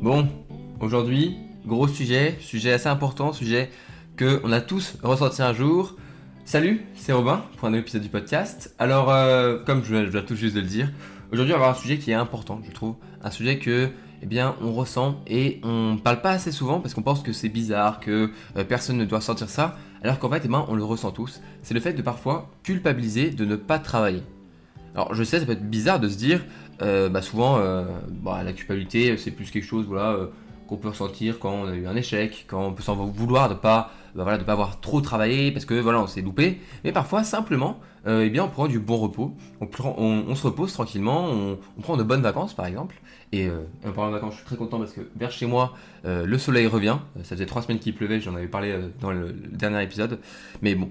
Bon, aujourd'hui, gros sujet, sujet assez important, sujet que on a tous ressenti un jour. Salut, c'est Robin pour un nouvel épisode du podcast. Alors, euh, comme je, je dois tout juste de le dire, aujourd'hui on va avoir un sujet qui est important, je trouve. Un sujet que, eh bien, on ressent et on parle pas assez souvent parce qu'on pense que c'est bizarre, que euh, personne ne doit sentir ça, alors qu'en fait, eh ben, on le ressent tous. C'est le fait de parfois culpabiliser de ne pas travailler. Alors, je sais, ça peut être bizarre de se dire, bah, souvent, euh, bah, la culpabilité, c'est plus quelque chose, voilà. euh, qu'on peut ressentir quand on a eu un échec, quand on peut s'en vouloir de pas, bah, voilà, de pas avoir trop travaillé parce que voilà, on s'est loupé. Mais parfois, simplement, euh, eh bien, on prend du bon repos, on, se repose tranquillement, on, prend de bonnes vacances par exemple. Et, euh, en parlant de vacances, je suis très content parce que vers chez moi, euh, le soleil revient. Euh, Ça faisait trois semaines qu'il pleuvait, j'en avais parlé euh, dans le, le dernier épisode. Mais bon,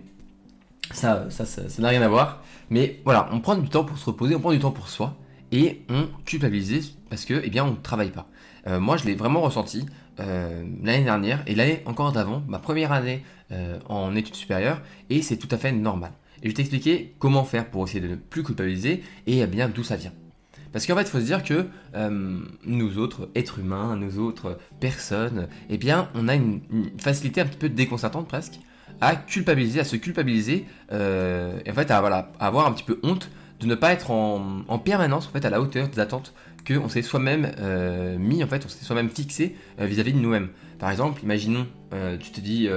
ça, ça ça n'a rien à voir. Mais voilà, on prend du temps pour se reposer, on prend du temps pour soi et on culpabilise parce que, eh bien, on ne travaille pas. Euh, moi, je l'ai vraiment ressenti euh, l'année dernière et l'année encore d'avant, ma première année euh, en études supérieures, et c'est tout à fait normal. Et je vais t'expliquer comment faire pour essayer de ne plus culpabiliser et eh bien d'où ça vient. Parce qu'en fait, il faut se dire que nous autres, êtres humains, nous autres personnes, eh bien, on a une, facilité un petit peu déconcertante presque à culpabiliser, à se culpabiliser, et en fait à avoir un petit peu honte de ne pas être en, en permanence à la hauteur des attentes qu'on s'est soi-même euh, mis, en fait, on s'est soi-même fixé euh, vis-à-vis de nous-mêmes. Par exemple, imaginons, euh, tu te dis,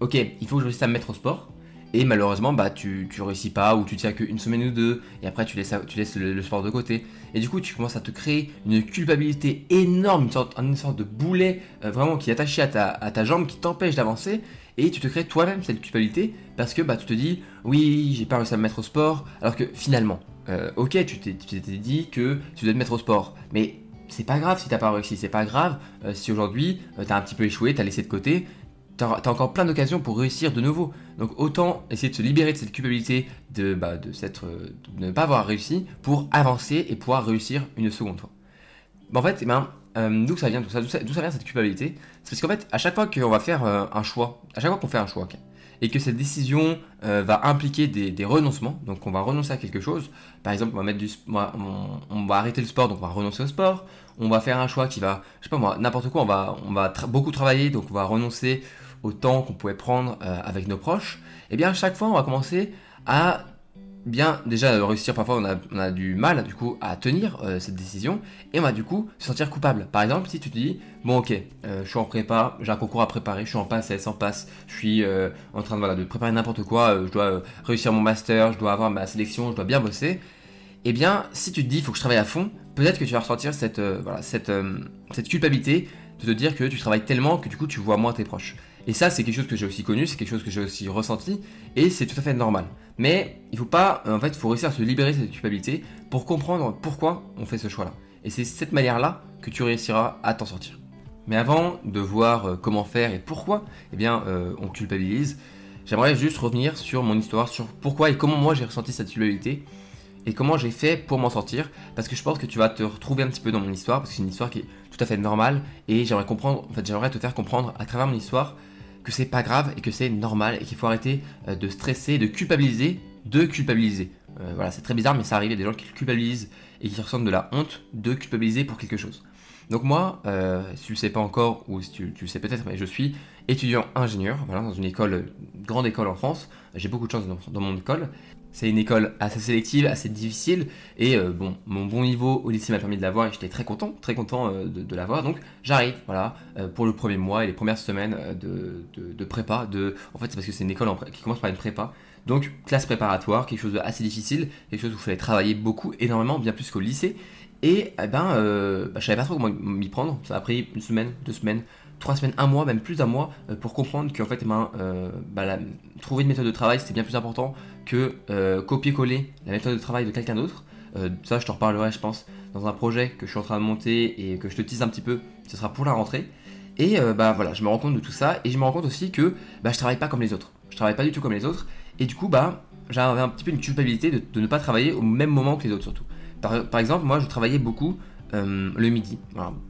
ok, il faut que je réussisse à me mettre au sport, et malheureusement, bah, tu, tu réussis pas, ou tu tiens qu'une semaine ou deux, et après tu laisses, le, sport de côté. Et du coup, tu commences à te créer une culpabilité énorme, une sorte, une sorte de boulet vraiment qui est attaché à ta, à ta jambe, qui t'empêche d'avancer, et tu te crées toi-même cette culpabilité parce que bah, tu te dis, oui, j'ai pas réussi à me mettre au sport, alors que finalement, euh, ok, tu t'es dit que tu dois te mettre au sport, mais c'est pas grave si t'as pas réussi, c'est pas grave euh, si aujourd'hui euh, t'as un petit peu échoué, t'as laissé de côté, t'as as encore plein d'occasions pour réussir de nouveau. Donc autant essayer de se libérer de cette culpabilité de, bah, de ne pas avoir réussi pour avancer et pouvoir réussir une seconde fois. Bah, en fait, eh ben, euh, d'où ça vient ça, d'où ça, cette culpabilité? C'est parce qu'en fait, à chaque fois qu'on va faire euh, un choix, à chaque fois qu'on fait un choix, et que cette décision euh, va impliquer des, renoncements, donc on va renoncer à quelque chose. Par exemple, on va mettre du, on, arrêter le sport, donc on va renoncer au sport. On va faire un choix qui va, je sais pas moi, n'importe quoi. On va, on va beaucoup travailler, donc on va renoncer au temps qu'on pouvait prendre avec nos proches. Et bien, à chaque fois, on va commencer à bien déjà euh, réussir. Parfois, on a, du mal du coup à tenir euh, cette décision, et on va du coup se sentir coupable. Par exemple, si tu te dis, bon ok, euh, je suis en prépa, j'ai un concours à préparer, je suis en passe, en passe, je suis en train de, voilà, de préparer n'importe quoi, je dois réussir mon master, je dois avoir ma sélection, je dois bien bosser. Eh bien, si tu te dis, il faut que je travaille à fond, peut-être que tu vas ressentir cette, voilà, cette, cette culpabilité de te dire que tu travailles tellement que du coup tu vois moins tes proches. Et ça, c'est quelque chose que j'ai aussi connu, c'est quelque chose que j'ai aussi ressenti, et c'est tout à fait normal. Mais il faut pas, euh, en fait, il faut réussir à se libérer de cette culpabilité pour comprendre pourquoi on fait ce choix-là. Et c'est cette manière-là que tu réussiras à t'en sortir. Mais avant de voir euh, comment faire et pourquoi, eh bien, euh, on culpabilise, j'aimerais juste revenir sur mon histoire, sur pourquoi et comment moi j'ai ressenti cette culpabilité et comment j'ai fait pour m'en sortir, parce que je pense que tu vas te retrouver un petit peu dans mon histoire, parce que c'est une histoire qui est tout à fait normale, et j'aimerais comprendre, en fait, j'aimerais te faire comprendre à travers mon histoire que c'est pas grave et que c'est normal et qu'il faut arrêter euh, de stresser, de culpabiliser, de culpabiliser. Euh, voilà, c'est très bizarre, mais ça arrive, il y a des gens qui culpabilisent et qui ressentent de la honte de culpabiliser pour quelque chose. Donc moi, euh, si tu le sais pas encore, ou si tu, le sais peut-être, mais je suis étudiant ingénieur, voilà, dans une école, grande école en France. J'ai beaucoup de chance dans mon école. C'est une école assez sélective, assez difficile, et euh, bon, mon bon niveau au lycée m'a permis de l'avoir, et j'étais très content, très content euh, de, de l'avoir. Donc j'arrive, voilà, euh, pour le premier mois et les premières semaines de, de, prépa. En fait, c'est parce que c'est une école qui commence par une prépa. Donc classe préparatoire, quelque chose d'assez difficile, quelque chose où il fallait travailler beaucoup, énormément, bien plus qu'au lycée. Et eh ben, euh, bah, je savais pas trop comment m'y prendre. Ça a pris une semaine, deux semaines, trois semaines, un mois, même plus d'un mois, euh, pour comprendre qu'en fait, eh ben, euh, bah, trouver une méthode de travail, c'était bien plus important que euh, copier-coller la méthode de travail de quelqu'un d'autre. Ça, je te reparlerai, je pense, dans un projet que je suis en train de monter et que je te tease un petit peu. Ce sera pour la rentrée. Et bah voilà, je me rends compte de tout ça et je me rends compte aussi que bah, je travaille pas comme les autres. Je travaille pas du tout comme les autres. Et du coup, bah, j'avais un petit peu une culpabilité de, de ne pas travailler au même moment que les autres surtout. Par, par exemple, moi, je travaillais beaucoup euh, le midi.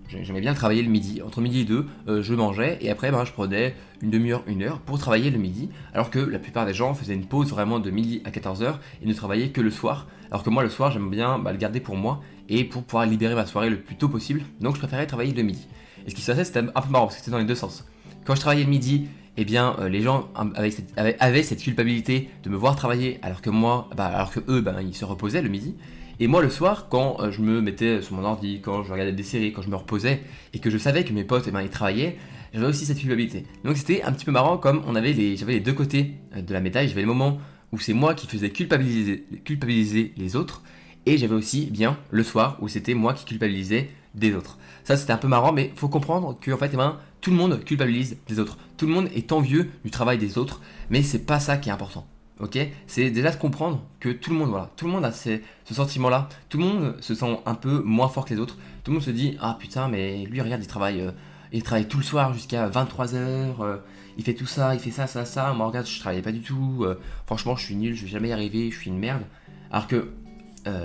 J'aimais bien travailler le midi. Entre midi et deux, euh, je mangeais et après, ben, je prenais une demi-heure, une heure pour travailler le midi. Alors que la plupart des gens faisaient une pause vraiment de midi à 14h et ne travaillaient que le soir. Alors que moi, le soir, j'aime bien bah, le garder pour moi et pour pouvoir libérer ma soirée le plus tôt possible. Donc, je préférais travailler le midi. Et ce qui se passait, c'était un peu marrant parce que c'était dans les deux sens. Quand je travaillais le midi, eh bien, euh, les gens avaient cette, culpabilité de me voir travailler alors que moi, bah, alors que eux, bah, ils se reposaient le midi. Et moi, le soir, quand euh, je me mettais sur mon ordi, quand je regardais des séries, quand je me reposais, et que je savais que mes potes, eh ben, ils travaillaient, j'avais aussi cette culpabilité. Donc c'était un petit peu marrant comme on avait les, j'avais les deux côtés euh, de la médaille. J'avais le moment où c'est moi qui faisais culpabiliser, les autres, et j'avais aussi bien le soir où c'était moi qui culpabilisais des autres. Ça c'était un peu marrant, mais faut comprendre que fait, eh ben, tout le monde culpabilise des autres. Tout le monde est envieux du travail des autres, mais c'est pas ça qui est important. Ok? C'est déjà de comprendre que tout le monde, voilà, tout le monde a ce sentiment-là. Tout le monde se sent un peu moins fort que les autres. Tout le monde se dit ah putain mais lui regarde il travaille, euh, il travaille tout le soir jusqu'à 23 h euh, il fait tout ça, il fait ça, ça, ça. Moi regarde je travaillais pas du tout. Euh, franchement je suis nul, je vais jamais y arriver, je suis une merde. Alors que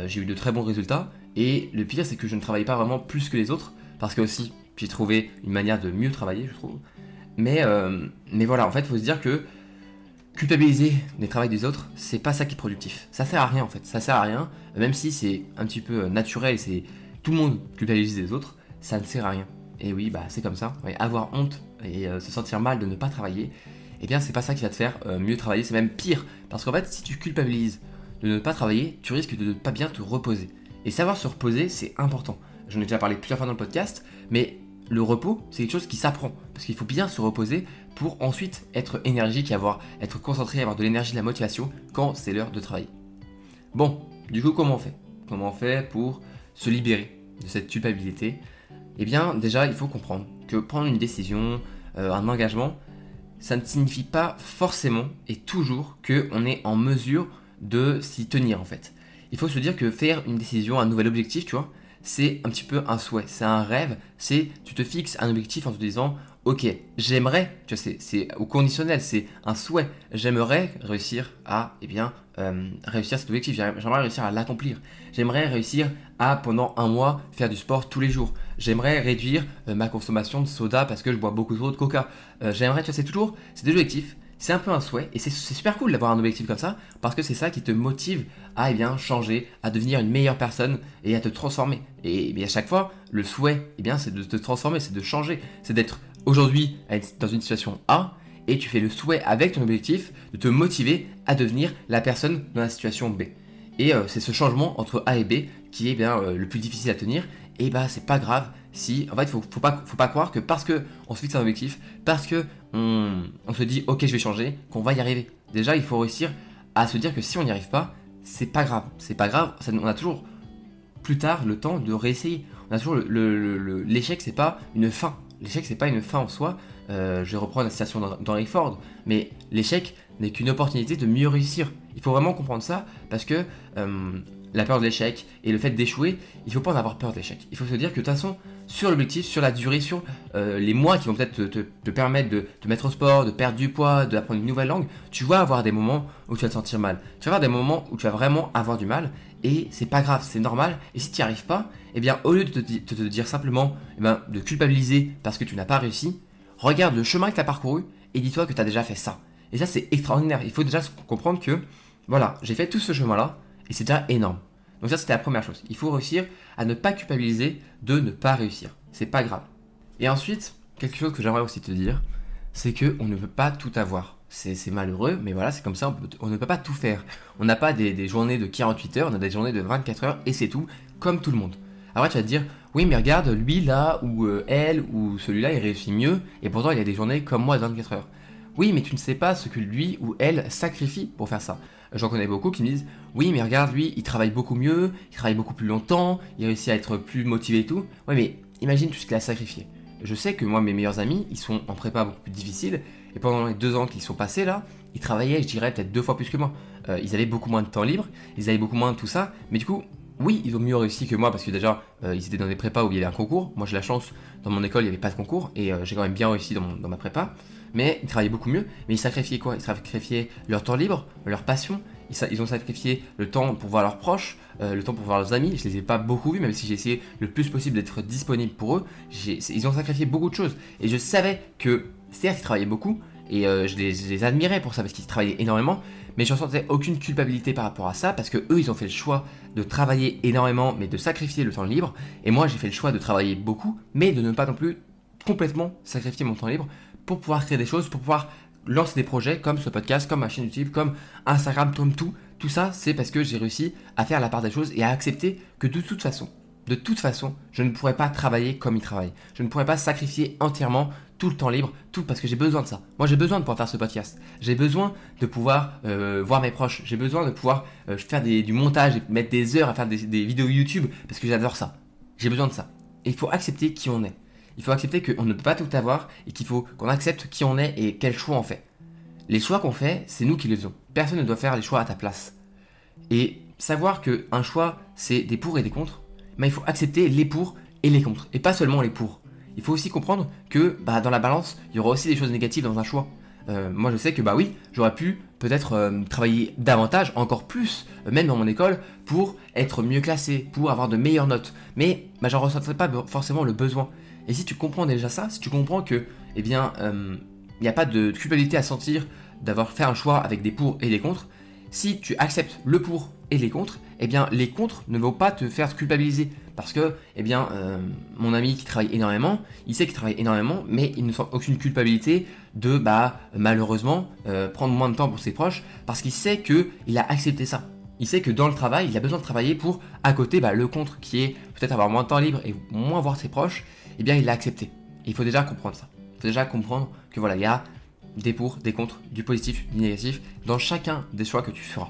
j'ai eu de très bons résultats. Et le pire c'est que je ne travaille pas vraiment plus que les autres parce que aussi j'ai trouvé une manière de mieux travailler je trouve. Mais mais voilà en fait faut se dire que culpabiliser les travaux des autres, c'est pas ça qui est productif. Ça sert à rien en fait, ça sert à rien, même si c'est un petit peu naturel, c'est tout le monde culpabilise les autres, ça ne sert à rien. Et oui, bah c'est comme ça. avoir honte et euh, se sentir mal de ne pas travailler, eh bien c'est pas ça qui va te faire euh, mieux travailler, c'est même pire. Parce qu'en fait, si tu culpabilises de ne pas travailler, tu risques de ne pas bien te reposer. Et savoir se reposer, c'est important. J'en ai déjà parlé plusieurs fois dans le podcast, mais le repos, c'est quelque chose qui s'apprend. Parce qu'il faut bien se reposer pour ensuite être énergique et avoir, être concentré, avoir de l'énergie, de la motivation quand c'est l'heure de travailler. Bon, du coup, comment on fait? Comment on fait pour se libérer de cette culpabilité? Eh bien, déjà, il faut comprendre que prendre une décision, euh, un engagement, ça ne signifie pas forcément et toujours qu'on est en mesure de s'y tenir en fait. Il faut se dire que faire une décision, un nouvel objectif, tu vois, c'est un petit peu un souhait, c'est un rêve, c'est tu te fixes un objectif en te disant ok, j'aimerais, tu vois, c'est au conditionnel, c'est un souhait, j'aimerais réussir à, eh bien, euh, réussir cet objectif, j'aimerais réussir à l'accomplir, j'aimerais réussir à, pendant un mois, faire du sport tous les jours, j'aimerais réduire euh, ma consommation de soda parce que je bois beaucoup trop de coca, euh, j'aimerais, tu vois, c'est toujours, c'est des objectifs, c'est un peu un souhait et c'est super cool d'avoir un objectif comme ça parce que c'est ça qui te motive à eh bien, changer, à devenir une meilleure personne et à te transformer. Et eh bien, à chaque fois, le souhait, eh bien, c'est de te transformer, c'est de changer, c'est d'être aujourd'hui dans une situation A et tu fais le souhait avec ton objectif de te motiver à devenir la personne dans la situation B. Et euh, c'est ce changement entre A et B qui est bien euh, le plus difficile à tenir. Et bah c'est pas grave si en fait faut, faut pas faut pas croire que parce que on se fixe un objectif, parce que on, se dit ok je vais changer, qu'on va y arriver. Déjà il faut réussir à se dire que si on n'y arrive pas, c'est pas grave, c'est pas grave. on a toujours plus tard le temps de réessayer. On a toujours l'échec, le, le, c'est pas une fin, l'échec c'est pas une fin en soi. Euh, je vais reprendre la citation d'Henry Ford, mais l'échec n'est qu'une opportunité de mieux réussir. Il faut vraiment comprendre ça parce que euh, la peur de l'échec et le fait d'échouer, il faut pas en avoir peur de l'échec. Il faut se dire que de toute façon, sur l'objectif, sur la durée, sur euh, les mois qui vont peut-être te, permettre de te mettre au sport, de perdre du poids, d'apprendre une nouvelle langue, tu vas avoir des moments où tu vas te sentir mal. Tu vas avoir des moments où tu vas vraiment avoir du mal et c'est pas grave, c'est normal. Et si tu n'y arrives pas, eh bien, au lieu de te, dire simplement eh ben, de culpabiliser parce que tu n'as pas réussi, regarde le chemin que tu as parcouru et dis-toi que tu as déjà fait ça. Et ça, c'est extraordinaire. Il faut déjà comprendre que, voilà, j'ai fait tout ce chemin-là et c'est déjà énorme. Donc ça, c'était la première chose. Il faut réussir à ne pas culpabiliser de ne pas réussir. C'est pas grave. Et ensuite, quelque chose que j'aimerais aussi te dire, c'est que on ne peut pas tout avoir. C'est malheureux, mais voilà, c'est comme ça, on, ne peut pas tout faire. On n'a pas des, journées de 48 heures, on a des journées de 24 heures, et c'est tout, comme tout le monde. Après, tu vas te dire, oui, mais regarde, lui là, ou euh, elle, ou celui-là, il réussit mieux, et pourtant il a des journées comme moi de 24 heures. Oui, mais tu ne sais pas ce que lui ou elle sacrifie pour faire ça. J'en connais beaucoup qui me disent Oui, mais regarde, lui, il travaille beaucoup mieux, il travaille beaucoup plus longtemps, il réussit à être plus motivé et tout. Oui, mais imagine tout ce qu'il a sacrifié. Je sais que moi, mes meilleurs amis, ils sont en prépa beaucoup plus difficile, et pendant les deux ans qu'ils sont passés là, ils travaillaient, je dirais, peut-être deux fois plus que moi. Euh, ils avaient beaucoup moins de temps libre, ils avaient beaucoup moins de tout ça, mais du coup, oui, ils ont mieux réussi que moi parce que déjà, euh, ils étaient dans des prépas où il y avait un concours. Moi, j'ai la chance, dans mon école, il n'y avait pas de concours et euh, j'ai quand même bien réussi dans ma prépa mais ils travaillaient beaucoup mieux. Mais ils sacrifiaient quoi? Ils sacrifiaient leur temps libre, leur passion. Ils, ont sacrifié le temps pour voir leurs proches, euh, le temps pour voir leurs amis. Je les ai pas beaucoup vus, même si j'ai essayé le plus possible d'être disponible pour eux. Ils ont sacrifié beaucoup de choses. Et je savais que, certes, ils travaillaient beaucoup, et euh, je, les, admirais pour ça parce qu'ils travaillaient énormément, mais je ressentais aucune culpabilité par rapport à ça parce que eux ils ont fait le choix de travailler énormément mais de sacrifier le temps libre et moi j'ai fait le choix de travailler beaucoup mais de ne pas non plus complètement sacrifier mon temps libre pour pouvoir créer des choses, pour pouvoir lancer des projets comme ce podcast, comme ma chaîne YouTube, comme Instagram, comme tout. Tout ça, c'est parce que j'ai réussi à faire la part des choses et à accepter que de toute façon, de toute façon, je ne pourrais pas travailler comme il travaille. Je ne pourrais pas sacrifier entièrement tout le temps libre, tout parce que j'ai besoin de ça. Moi, j'ai besoin de pouvoir faire ce podcast. J'ai besoin de pouvoir euh, voir mes proches. J'ai besoin de pouvoir euh, faire du montage et mettre des heures à faire des, vidéos YouTube parce que j'adore ça. J'ai besoin de ça. Et il faut accepter qui on est. Il faut accepter qu'on ne peut pas tout avoir et qu'il faut qu'on accepte qui on est et quel choix on fait. Les choix qu'on fait, c'est nous qui les faisons. Personne ne doit faire les choix à ta place. Et savoir qu'un choix, c'est des pour et des contre, mais il faut accepter les pour et les contre, et pas seulement les pour. Il faut aussi comprendre que bah, dans la balance, il y aura aussi des choses négatives dans un choix. Euh, moi je sais que bah oui, j'aurais pu peut-être euh, travailler davantage, encore plus, euh, même dans mon école, pour être mieux classé, pour avoir de meilleures notes. Mais bah, j'en ressentais pas forcément le besoin. Et si tu comprends déjà ça, si tu comprends que, eh bien, il n'y a pas de culpabilité à sentir d'avoir fait un choix avec des pour et des contre, si tu acceptes le pour et les contre, eh bien les contre ne vont pas te faire culpabiliser. Parce que, eh bien, euh, mon ami qui travaille énormément, il sait qu'il travaille énormément, mais il ne sent aucune culpabilité de, bah, malheureusement, euh, prendre moins de temps pour ses proches, parce qu'il sait que il a accepté ça. Il sait que dans le travail, il a besoin de travailler pour, à côté, bah, le contre, qui est peut-être avoir moins de temps libre et moins voir ses proches, eh bien, il l'a accepté. il faut déjà comprendre ça. Il faut déjà comprendre que voilà, il y a des pour, des contre, du positif, du négatif, dans chacun des choix que tu feras.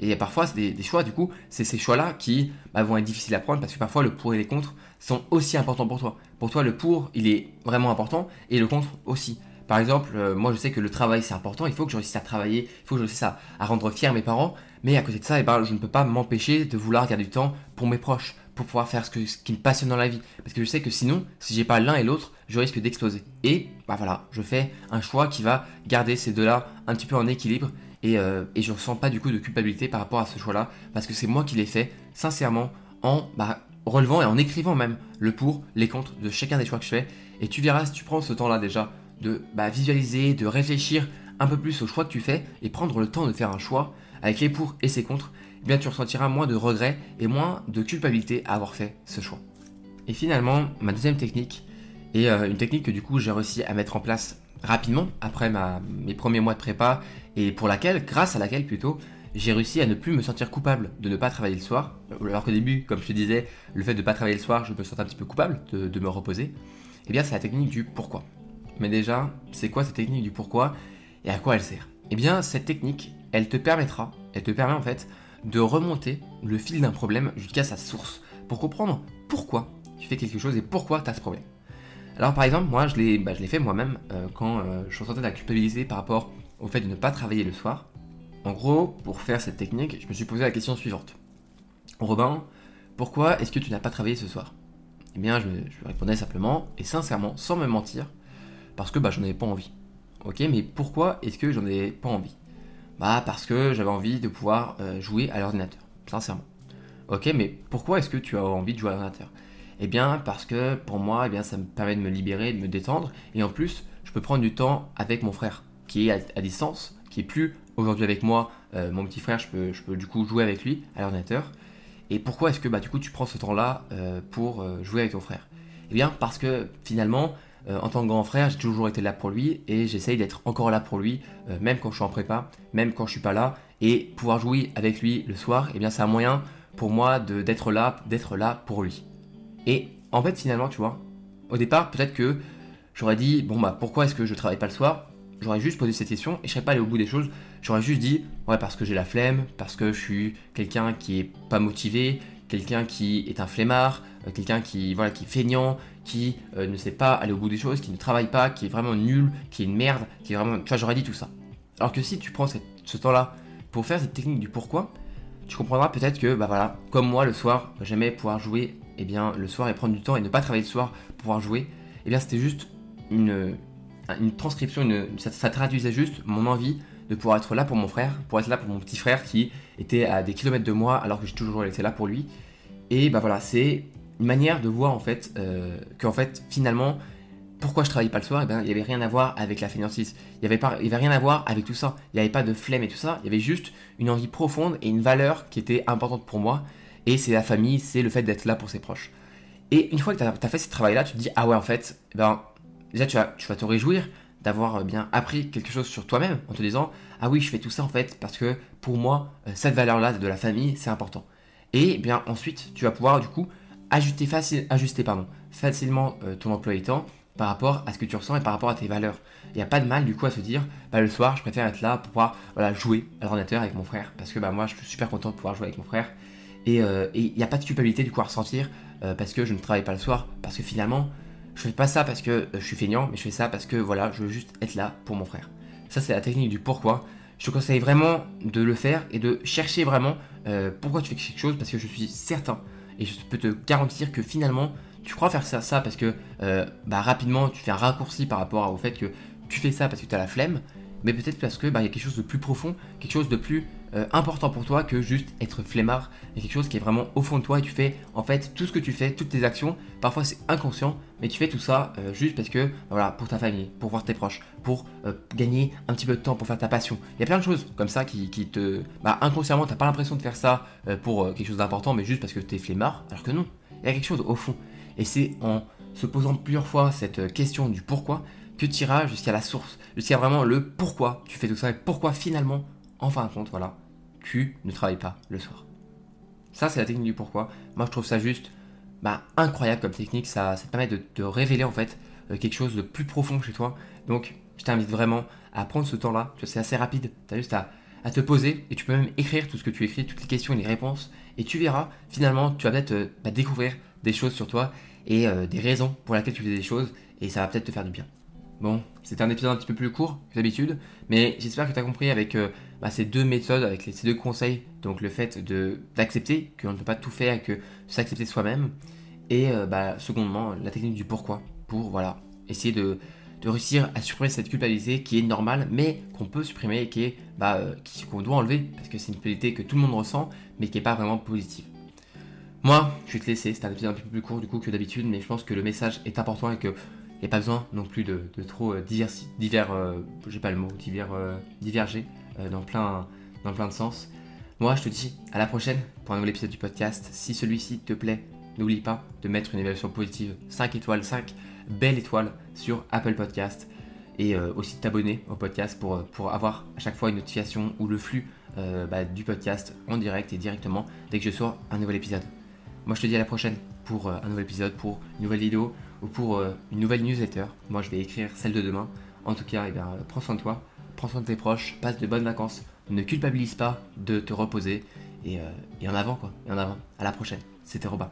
Et parfois, c'est des, choix, du coup, c'est ces choix-là qui bah, vont être difficiles à prendre parce que parfois le pour et les contre sont aussi importants pour toi. Pour toi, le pour, il est vraiment important et le contre aussi. Par exemple, euh, moi je sais que le travail c'est important, il faut que je réussisse à travailler, il faut que je réussisse à, rendre fier mes parents, mais à côté de ça, eh ben, je ne peux pas m'empêcher de vouloir garder du temps pour mes proches, pour pouvoir faire ce, qui me passionne dans la vie. Parce que je sais que sinon, si j'ai pas l'un et l'autre, je risque d'exploser. Et bah voilà, je fais un choix qui va garder ces deux-là un petit peu en équilibre et, euh, et je ressens pas du coup de culpabilité par rapport à ce choix-là parce que c'est moi qui l'ai fait sincèrement en bah, relevant et en écrivant même le pour, les contre de chacun des choix que je fais. Et tu verras si tu prends ce temps-là déjà de bah, visualiser, de réfléchir un peu plus au choix que tu fais et prendre le temps de faire un choix avec les pour et ses contre, eh bien tu ressentiras moins de regrets et moins de culpabilité à avoir fait ce choix. Et finalement, ma deuxième technique est euh, une technique que du coup j'ai réussi à mettre en place rapidement après mes premiers mois de prépa et pour laquelle, grâce à laquelle plutôt, j'ai réussi à ne plus me sentir coupable de ne pas travailler le soir. Alors qu'au début, comme je te disais, le fait de ne pas travailler le soir, je me sentais un petit peu coupable de, me reposer. Eh bien, c'est la technique du pourquoi. Mais déjà, c'est quoi cette technique du pourquoi et à quoi elle sert? Eh bien, cette technique, elle te permettra, elle te permet en fait de remonter le fil d'un problème jusqu'à sa source pour comprendre pourquoi tu fais quelque chose et pourquoi tu as ce problème. Alors par exemple, moi je l'ai bah, fait moi-même euh, quand euh, je ressentais de la culpabilité par rapport au fait de ne pas travailler le soir. En gros, pour faire cette technique, je me suis posé la question suivante. Robin, pourquoi est-ce que tu n'as pas travaillé ce soir? Eh bien, je, je, répondais simplement et sincèrement, sans me mentir, parce que bah, j'en avais pas envie. Ok, mais pourquoi est-ce que j'en avais pas envie? Bah parce que j'avais envie de pouvoir euh, jouer à l'ordinateur, sincèrement. Ok, mais pourquoi est-ce que tu as envie de jouer à l'ordinateur? Eh bien, parce que pour moi, eh ça me permet de me libérer, de me détendre. Et en plus, je peux prendre du temps avec mon frère, qui est à, distance, qui est plus aujourd'hui avec moi. Euh, mon petit frère, je peux, je peux du coup jouer avec lui à l'ordinateur. Et pourquoi est-ce que bah, du coup tu prends ce temps-là euh, pour euh, jouer avec ton frère? Eh bien, parce que finalement, en tant que grand frère, j'ai toujours été là pour lui et j'essaye d'être encore là pour lui, même quand je suis en prépa, même quand je suis pas là. Et pouvoir jouer avec lui le soir, eh bien, c'est un moyen pour moi d'être là, d'être là pour lui. Et en fait, finalement, tu vois, au départ, peut-être que j'aurais dit, bon, bah, pourquoi est-ce que je travaille pas le soir? J'aurais juste posé cette question et je serais pas allé au bout des choses. J'aurais juste dit, ouais, parce que j'ai la flemme, parce que je suis quelqu'un qui est pas motivé, quelqu'un qui est un flemmard, euh, quelqu'un qui, voilà, qui est feignant, qui euh, ne sait pas aller au bout des choses, qui ne travaille pas, qui est vraiment nul, qui est une merde, qui est vraiment. Tu vois, j'aurais dit tout ça. Alors que si tu prends ce temps-là pour faire cette technique du pourquoi, tu comprendras peut-être que, bah voilà, comme moi le soir, j'aimais pouvoir jouer eh bien, le soir et prendre du temps et ne pas travailler le soir pour pouvoir jouer, eh bien, c'était juste une, une transcription, une, ça, traduisait juste mon envie de pouvoir être là pour mon frère, pour être là pour mon petit frère qui était à des kilomètres de moi alors que j'ai toujours été là pour lui. Et bah voilà, c'est une manière de voir en fait euh, qu'en fait finalement pourquoi je travaillais pas le soir, eh bien, il n'y avait rien à voir avec la fainéantise. Il n'y avait, pas, il avait rien à voir avec tout ça. Il n'y avait pas de flemme et tout ça. Il y avait juste une envie profonde et une valeur qui était importante pour moi. Et c'est la famille, c'est le fait d'être là pour ses proches. Et une fois que tu as, fait ce travail-là, tu te dis, ah ouais, en fait, ben, déjà tu vas, te réjouir d'avoir bien appris quelque chose sur toi-même en te disant ah oui je fais tout ça en fait parce que pour moi cette valeur là de la famille c'est important et bien ensuite tu vas pouvoir du coup ajuster, ajuster facilement ton emploi du temps par rapport à ce que tu ressens et par rapport à tes valeurs. Il n'y a pas de mal du coup à se dire, bah, le soir, je préfère être là pour pouvoir voilà, jouer à l'ordinateur avec mon frère, parce que bah, moi, je suis super content de pouvoir jouer avec mon frère. Et euh, il n'y a pas de culpabilité du coup à ressentir euh, parce que je ne travaille pas le soir, parce que finalement, je fais pas ça parce que euh, je suis feignant, mais je fais ça parce que voilà, je veux juste être là pour mon frère. Ça, c'est la technique du pourquoi. Je te conseille vraiment de le faire et de chercher vraiment pourquoi tu fais quelque chose, parce que je suis certain et je peux te garantir que finalement, tu crois faire ça, parce que euh, bah, rapidement tu fais un raccourci par rapport au fait que tu fais ça parce que tu as la flemme, mais peut-être parce que bah, il y a quelque chose de plus profond, quelque chose de plus euh, important pour toi que juste être flemmard. Il y a quelque chose qui est vraiment au fond de toi et tu fais en fait tout ce que tu fais, toutes tes actions. Parfois c'est inconscient, mais tu fais tout ça euh, juste parce que voilà pour ta famille, pour voir tes proches, pour gagner un petit peu de temps, pour faire ta passion. Il y a plein de choses comme ça qui, te bah, inconsciemment t'as pas l'impression de faire ça pour quelque chose d'important, mais juste parce que tu es flemmard, alors que non. Il y a quelque chose au fond. Et c'est en se posant plusieurs fois cette question du pourquoi que tu iras jusqu'à la source, jusqu'à vraiment le pourquoi tu fais tout ça et pourquoi finalement, en fin de compte, voilà, ne travailles pas le soir. Ça, c'est la technique du pourquoi. Moi, je trouve ça juste bah, incroyable comme technique. Ça, ça permet de, te révéler en fait euh, quelque chose de plus profond chez toi. Donc, je t'invite vraiment à prendre ce temps-là. C'est assez rapide. Tu as juste à, te poser et tu peux même écrire tout ce que tu écris, toutes les questions et les réponses. Et tu verras, finalement, tu vas peut-être euh, bah, découvrir des choses sur toi et euh, des raisons pour lesquelles tu fais des choses et ça va peut-être te faire du bien. Bon, c'était un épisode un petit peu plus court que d'habitude, mais j'espère que tu as compris avec bah, ces deux méthodes, avec ces deux conseils, donc le fait d'accepter qu'on ne peut pas tout faire et que s'accepter soi-même, et euh, bah, secondement la technique du pourquoi, pour voilà, essayer de, réussir à supprimer cette culpabilité qui est normale, mais qu'on peut supprimer et qui est bah, qu'on doit enlever, parce que c'est une culpabilité que tout le monde ressent, mais qui n'est pas vraiment positive. Moi, je vais te laisser, c'est un épisode un peu plus court du coup que d'habitude, mais je pense que le message est important et qu'il n'y a pas besoin non plus de, trop euh, divers, divers euh, j'ai pas le mot, divers, euh, diverger dans, plein, dans plein de sens. Moi, je te dis à la prochaine pour un nouvel épisode du podcast. Si celui-ci te plaît, n'oublie pas de mettre une évaluation positive, 5 étoiles, 5 belles étoiles sur Apple Podcast et aussi de t'abonner au podcast pour, pour avoir à chaque fois une notification ou le flux bah, du podcast en direct et directement dès que je sors un nouvel épisode. Moi, je te dis à la prochaine pour un nouvel épisode, pour une nouvelle vidéo ou pour euh, une nouvelle newsletter. Moi, je vais écrire celle de demain. En tout cas, eh bien, prends soin de toi, prends soin de tes proches, passe de bonnes vacances. Ne culpabilise pas de te reposer et, euh, et en avant, quoi. Et en avant. À la prochaine. C'était Robin.